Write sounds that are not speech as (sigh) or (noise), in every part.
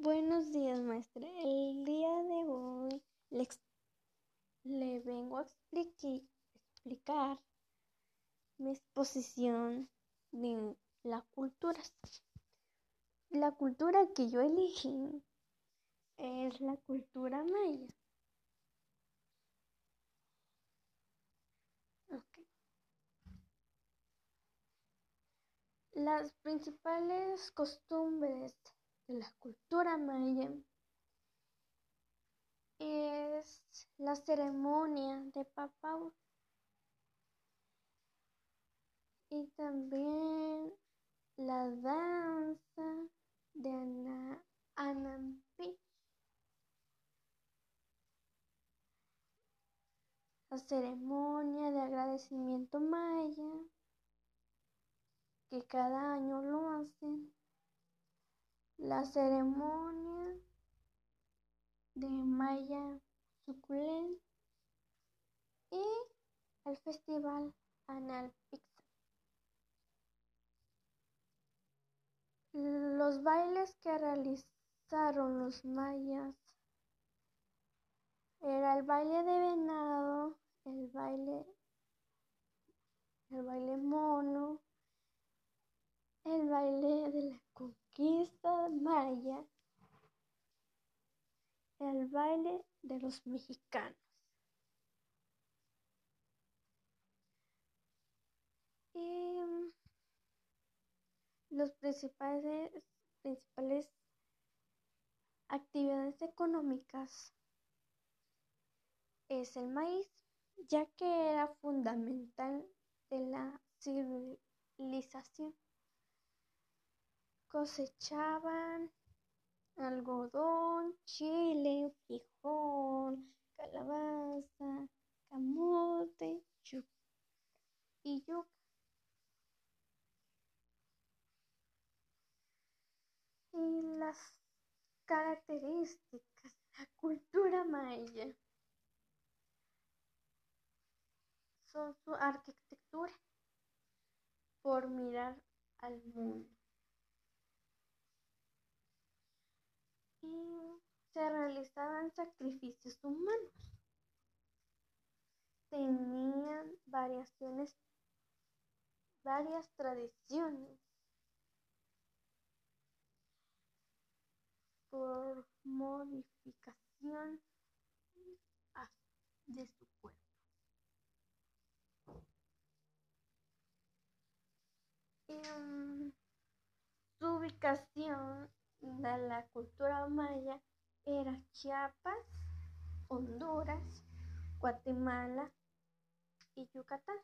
Buenos días, maestra. El día de hoy le, vengo a explicar mi exposición de la cultura. La cultura que yo elegí es la cultura maya. Las principales costumbres de la cultura maya es la ceremonia de papau y también la danza de Ana, Anampi, la ceremonia de agradecimiento maya, que cada año lo hacen, la ceremonia de Maya Suculent y el festival Analpix. Los bailes que realizaron los mayas era el baile de venado, el baile el baile mono, el baile de la conquista maya, el baile de los mexicanos. Y los principales, principales actividades económicas es el maíz, ya que era fundamental de la civilización. Cosechaban algodón, chile, frijol, calabaza, camote yu- y yuca. Y las características de la cultura maya son su arquitectura por mirar al mundo. Se realizaban sacrificios humanos. Tenían variaciones, varias tradiciones por modificación de su cuerpo. Mm, su ubicación de la cultura maya era Chiapas, Honduras, Guatemala y Yucatán.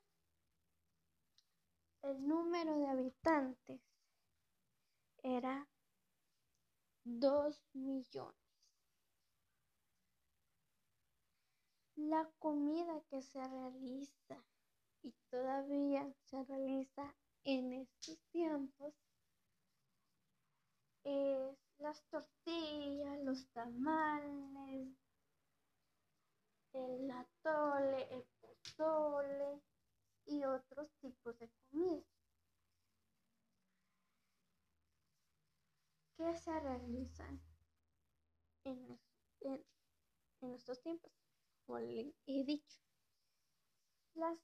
El número de habitantes era 2 millones. La comida que se realiza y todavía se realiza en estos tiempos es las tortillas, los tamales, el atole, el pozole y otros tipos de comida que se realizan en, en- en estos tiempos, como le he dicho. Las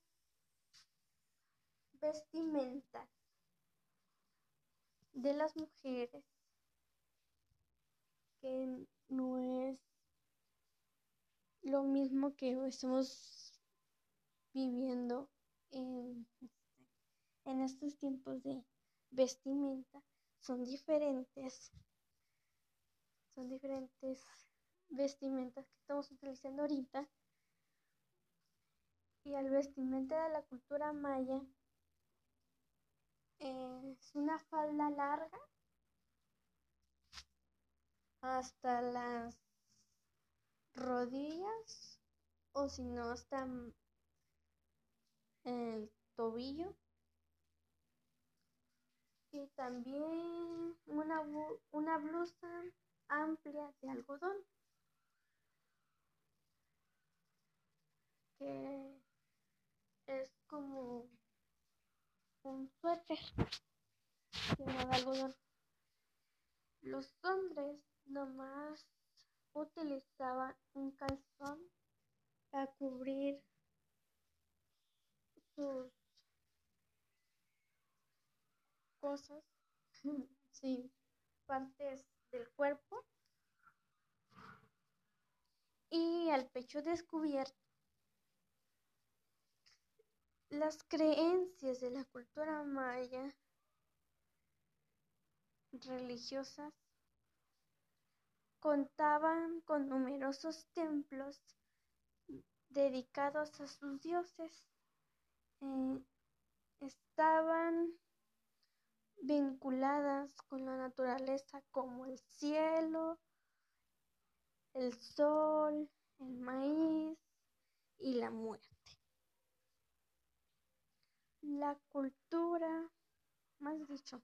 vestimentas de las mujeres que no es lo mismo que estamos viviendo en, en estos tiempos de vestimenta. Son diferentes son diferentes vestimentas que estamos utilizando ahorita. Y el vestimenta de la cultura maya es una falda larga hasta las rodillas o si no hasta el tobillo y también una, una blusa amplia de algodón que es como un suéter de algodón. Los hombres nomás utilizaban un calzón para cubrir sus cosas, (laughs) sí, partes del cuerpo y al pecho descubierto. Las creencias de la cultura maya religiosas contaban con numerosos templos dedicados a sus dioses. Eh, estaban vinculadas con la naturaleza como el cielo, el sol, el maíz y la muerte. La cultura, más dicho,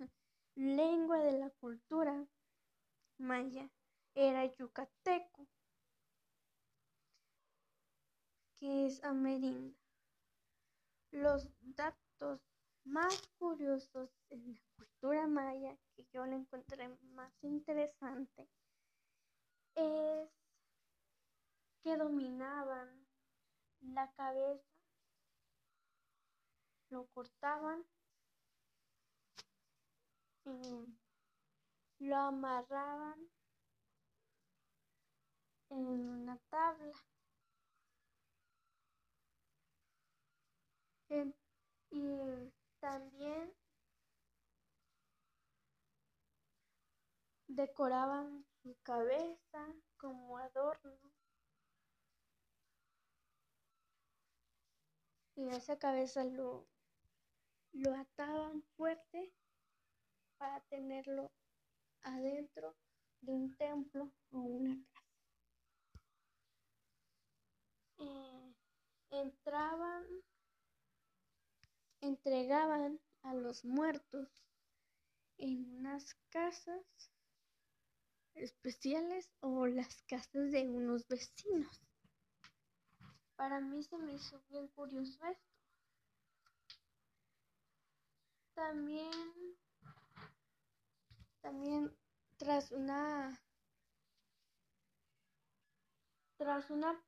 (laughs) lengua de la cultura maya era yucateco, que es amerinda. Los datos más curiosos en la cultura maya que yo le encontré más interesante es que dominaban la cabeza, lo cortaban lo amarraban en una tabla. y también decoraban su cabeza como adorno. Y esa cabeza lo, lo ataban fuerte para tenerlo adentro de un templo o una casa. Eh, entraban, entregaban a los muertos en unas casas especiales o las casas de unos vecinos. Para mí se me hizo bien curioso esto. También, también tras una, tras una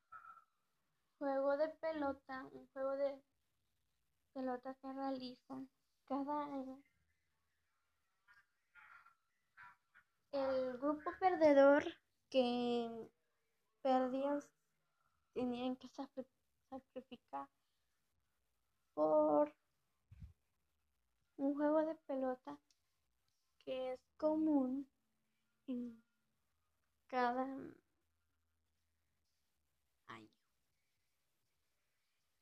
juego de pelota, un juego de pelota que realizan cada año, el grupo perdedor que perdían tenían que sacrificar por un juego de pelota común en cada año.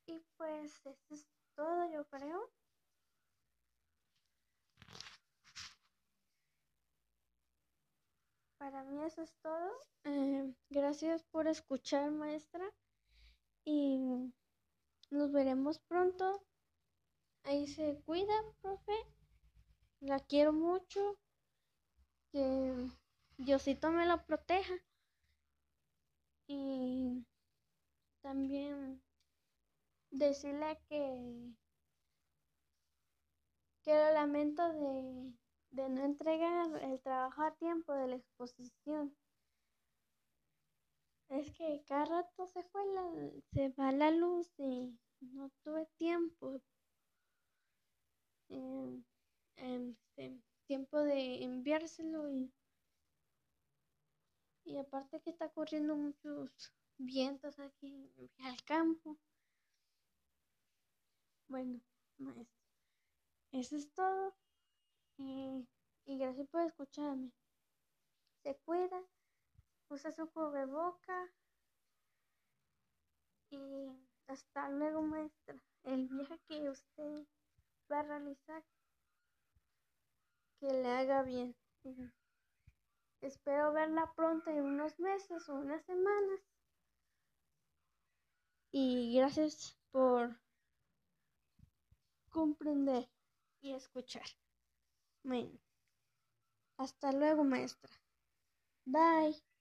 Y pues eso es todo, yo creo. Para mí eso es todo. Eh, gracias por escuchar, maestra. Y nos veremos pronto. Ahí se cuida, profe. La quiero mucho. Que Diosito me lo proteja. Y también decirle que que lo lamento de de no entregar el trabajo a tiempo de la exposición. Es que cada rato se fue la, se va la luz y no tuve tiempo. Eh, tiempo de enviárselo y, y aparte que está corriendo muchos vientos aquí al campo. Bueno, maestro, eso es todo. Y, gracias por escucharme. Se cuida, usa su boca y hasta luego maestra. El viaje que usted va a realizar, que le haga bien. Espero verla pronto en unos meses o unas semanas. Y gracias por comprender y escuchar. Bueno, hasta luego, maestra. Bye.